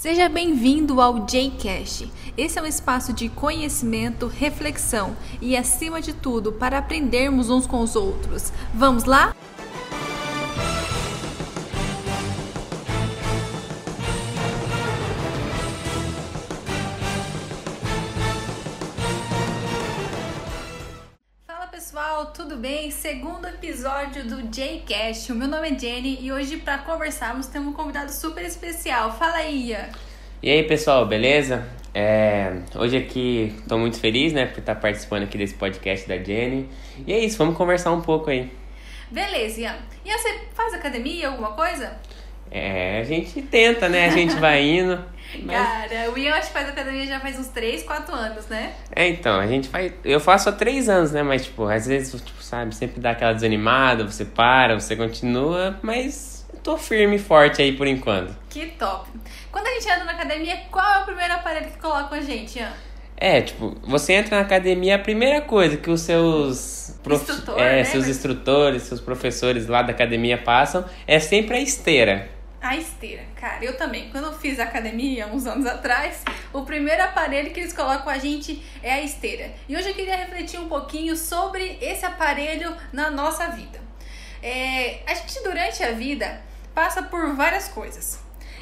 Seja bem-vindo ao JCast. Esse é um espaço de conhecimento, reflexão e, acima de tudo, para aprendermos uns com os outros. Vamos lá? Pessoal, tudo bem? Segundo episódio do JCast. O meu nome é Jenny e hoje, para conversarmos, temos um convidado super especial. Fala aí, Ian. E aí pessoal, beleza? É, hoje aqui estou muito feliz, né, por estar participando aqui desse podcast da Jenny. E é isso, vamos conversar um pouco aí. Beleza, Ian. Ian, você faz academia, alguma coisa? É, a gente tenta, né? A gente vai indo. Mas... Cara, o Ian acho que faz academia já faz uns 3, 4 anos, né? É, então, a gente faz. Eu faço há três anos, né? Mas, tipo, às vezes, tipo, sabe, sempre dá aquela desanimada, você para, você continua, mas eu tô firme e forte aí por enquanto. Que top. Quando a gente anda na academia, qual é o primeiro aparelho que coloca a gente, Ian? É, tipo, você entra na academia, a primeira coisa que os seus Instrutor, é, né? seus instrutores, seus professores lá da academia passam é sempre a esteira. A esteira, cara, eu também. Quando eu fiz academia, uns anos atrás, o primeiro aparelho que eles colocam a gente é a esteira. E hoje eu queria refletir um pouquinho sobre esse aparelho na nossa vida. É, a gente, durante a vida, passa por várias coisas.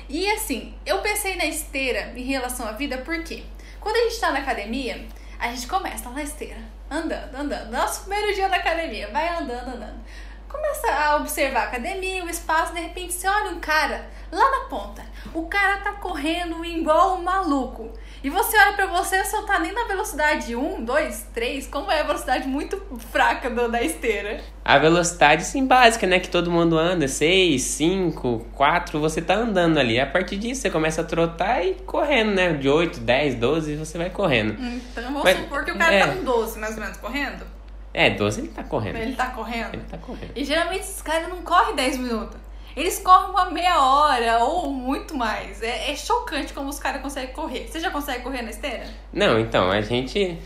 E assim, eu pensei na esteira em relação à vida porque quando a gente tá na academia, a gente começa na esteira, andando, andando. Nosso primeiro dia na academia, vai andando, andando. Começa a observar a academia, o espaço, de repente você olha um cara lá na ponta. O cara tá correndo igual um maluco. E você olha pra você, você não tá nem na velocidade 1, 2, 3, como é a velocidade muito fraca do- da esteira. A velocidade, sim, básica, né? Que todo mundo anda, 6, 5, 4, você tá andando ali. A partir disso, você começa a trotar e correndo, né? De 8, 10, 12, você vai correndo. Então vamos Mas- supor que o cara é. tá com 12, mais ou menos, correndo. É, 12 ele tá correndo. Ele tá correndo. Ele tá correndo. E geralmente esses caras não correm 10 minutos. Eles correm uma meia hora ou muito mais. É, é chocante como os caras conseguem correr. Você já consegue correr na esteira? Não, então, a gente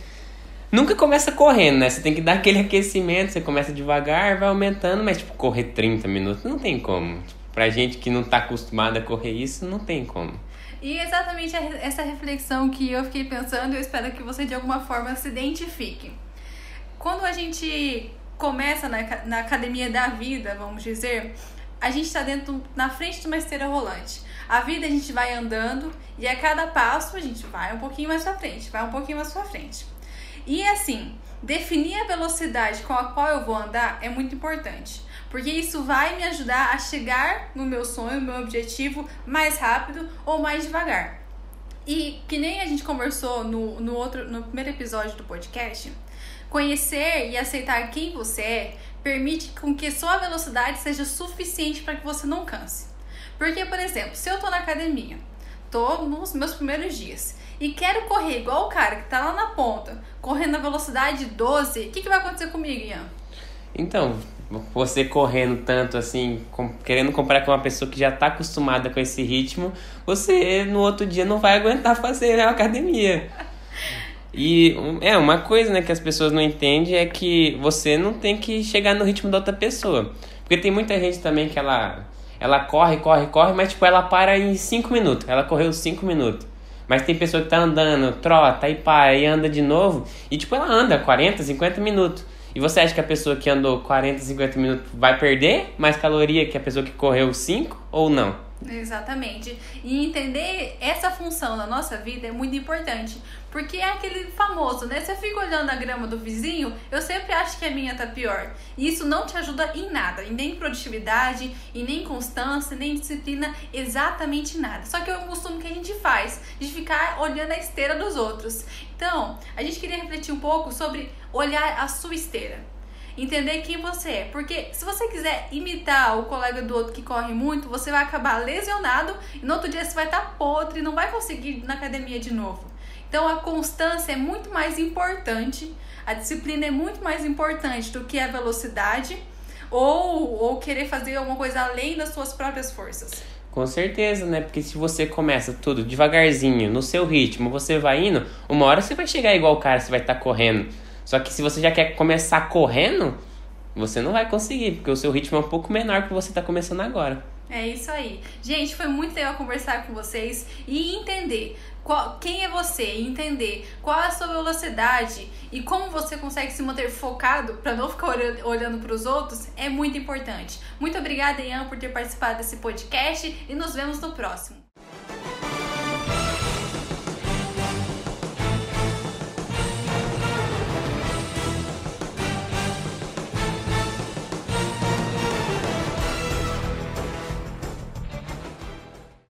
nunca começa correndo, né? Você tem que dar aquele aquecimento, você começa devagar, vai aumentando, mas, tipo, correr 30 minutos não tem como. Tipo, pra gente que não tá acostumado a correr isso, não tem como. E exatamente essa reflexão que eu fiquei pensando, eu espero que você de alguma forma se identifique. Quando a gente começa na, na academia da vida, vamos dizer, a gente está dentro, na frente de uma esteira rolante. A vida a gente vai andando e a cada passo a gente vai um pouquinho mais pra frente, vai um pouquinho mais pra frente. E assim, definir a velocidade com a qual eu vou andar é muito importante, porque isso vai me ajudar a chegar no meu sonho, no meu objetivo mais rápido ou mais devagar. E que nem a gente conversou no, no outro no primeiro episódio do podcast, conhecer e aceitar quem você é permite com que sua velocidade seja suficiente para que você não canse. Porque, por exemplo, se eu tô na academia, tô nos meus primeiros dias e quero correr igual o cara que tá lá na ponta, correndo na velocidade 12, o que, que vai acontecer comigo, Ian? Então, você correndo tanto assim, com- querendo comparar com uma pessoa que já tá acostumada com esse ritmo, você no outro dia não vai aguentar fazer a academia. E é uma coisa né, que as pessoas não entendem é que você não tem que chegar no ritmo da outra pessoa. Porque tem muita gente também que ela, ela corre, corre, corre, mas tipo, ela para em 5 minutos. Ela correu 5 minutos. Mas tem pessoa que tá andando, trota, e para, e anda de novo. E tipo, ela anda 40, 50 minutos. E você acha que a pessoa que andou 40, 50 minutos vai perder mais caloria que a pessoa que correu 5 ou não? Exatamente. E entender essa função na nossa vida é muito importante. Porque é aquele famoso, né? Você fica olhando a grama do vizinho, eu sempre acho que a minha tá pior. E isso não te ajuda em nada, em nem produtividade, e nem constância, nem disciplina, exatamente nada. Só que é um costume que a gente faz, de ficar olhando a esteira dos outros. Então, a gente queria refletir um pouco sobre olhar a sua esteira entender quem você é. Porque se você quiser imitar o colega do outro que corre muito, você vai acabar lesionado e no outro dia você vai estar podre e não vai conseguir ir na academia de novo. Então a constância é muito mais importante, a disciplina é muito mais importante do que a velocidade ou, ou querer fazer alguma coisa além das suas próprias forças. Com certeza, né? Porque se você começa tudo devagarzinho, no seu ritmo, você vai indo, uma hora você vai chegar igual o cara, você vai estar correndo. Só que se você já quer começar correndo, você não vai conseguir, porque o seu ritmo é um pouco menor que você está começando agora. É isso aí. Gente, foi muito legal conversar com vocês e entender qual, quem é você, entender qual é a sua velocidade e como você consegue se manter focado para não ficar olhando para os outros é muito importante. Muito obrigada, Ian, por ter participado desse podcast e nos vemos no próximo.